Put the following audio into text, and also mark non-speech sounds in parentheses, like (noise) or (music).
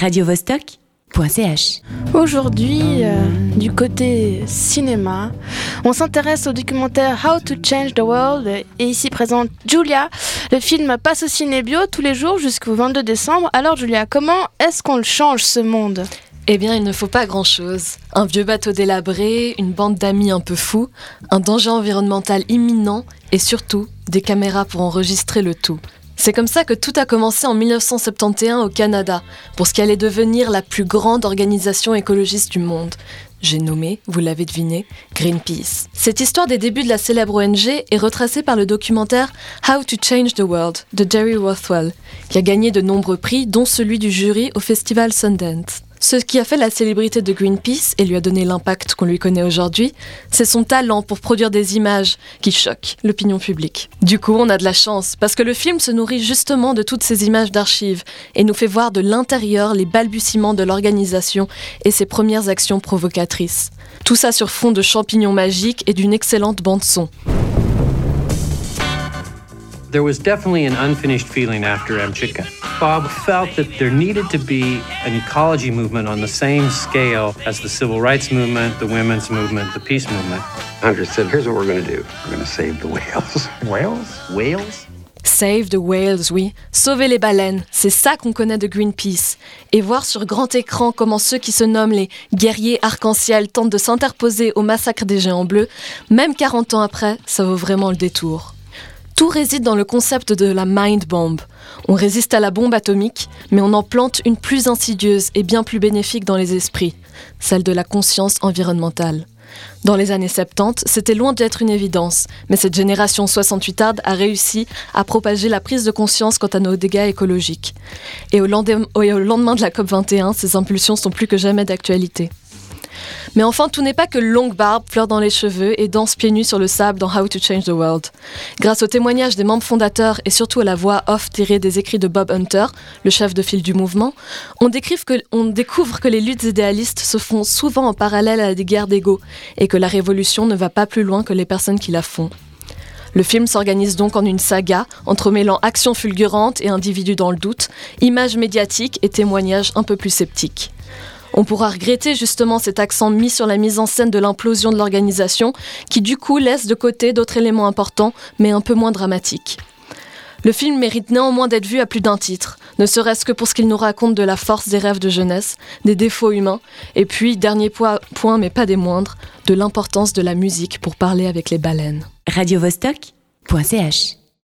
radiovostok.ch. Aujourd'hui, euh, du côté cinéma, on s'intéresse au documentaire How to Change the World et ici présente Julia. Le film passe au ciné bio tous les jours jusqu'au 22 décembre. Alors Julia, comment est-ce qu'on le change ce monde? Eh bien, il ne faut pas grand-chose. Un vieux bateau délabré, une bande d'amis un peu fous, un danger environnemental imminent et surtout des caméras pour enregistrer le tout. C'est comme ça que tout a commencé en 1971 au Canada, pour ce qui allait devenir la plus grande organisation écologiste du monde. J'ai nommé, vous l'avez deviné, Greenpeace. Cette histoire des débuts de la célèbre ONG est retracée par le documentaire How to Change the World de Jerry Rothwell, qui a gagné de nombreux prix, dont celui du jury au festival Sundance. Ce qui a fait la célébrité de Greenpeace et lui a donné l'impact qu'on lui connaît aujourd'hui, c'est son talent pour produire des images qui choquent l'opinion publique. Du coup, on a de la chance, parce que le film se nourrit justement de toutes ces images d'archives et nous fait voir de l'intérieur les balbutiements de l'organisation et ses premières actions provocatrices. Tout ça sur fond de champignons magiques et d'une excellente bande-son. There was definitely an unfinished feeling after Amchitka. Bob felt that there needed to be an ecology movement on the same scale as the civil rights movement, the women's movement, the peace movement. Hunter said, here's what we're going to do. We're going to save the whales. (laughs) Whales? Whales? Save the whales, oui. Sauver les baleines, c'est ça qu'on connaît de Greenpeace. Et voir sur grand écran comment ceux qui se nomment les guerriers arc-en-ciel tentent de s'interposer au massacre des géants bleus, même 40 ans après, ça vaut vraiment le détour. Tout réside dans le concept de la mind bomb. On résiste à la bombe atomique, mais on en plante une plus insidieuse et bien plus bénéfique dans les esprits, celle de la conscience environnementale. Dans les années 70, c'était loin d'être une évidence, mais cette génération 68 arde a réussi à propager la prise de conscience quant à nos dégâts écologiques. Et au lendemain de la COP21, ces impulsions sont plus que jamais d'actualité. Mais enfin, tout n'est pas que longue barbe, fleurs dans les cheveux et danse pieds nus sur le sable dans How to Change the World. Grâce au témoignage des membres fondateurs et surtout à la voix off tirée des écrits de Bob Hunter, le chef de file du mouvement, on découvre que les luttes idéalistes se font souvent en parallèle à des guerres d'ego et que la révolution ne va pas plus loin que les personnes qui la font. Le film s'organise donc en une saga, entremêlant action fulgurante et individus dans le doute, images médiatiques et témoignages un peu plus sceptiques. On pourra regretter justement cet accent mis sur la mise en scène de l'implosion de l'organisation, qui du coup laisse de côté d'autres éléments importants, mais un peu moins dramatiques. Le film mérite néanmoins d'être vu à plus d'un titre, ne serait-ce que pour ce qu'il nous raconte de la force des rêves de jeunesse, des défauts humains, et puis, dernier point, mais pas des moindres, de l'importance de la musique pour parler avec les baleines.